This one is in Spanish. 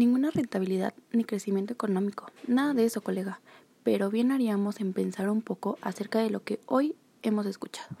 Ninguna rentabilidad ni crecimiento económico, nada de eso, colega, pero bien haríamos en pensar un poco acerca de lo que hoy hemos escuchado.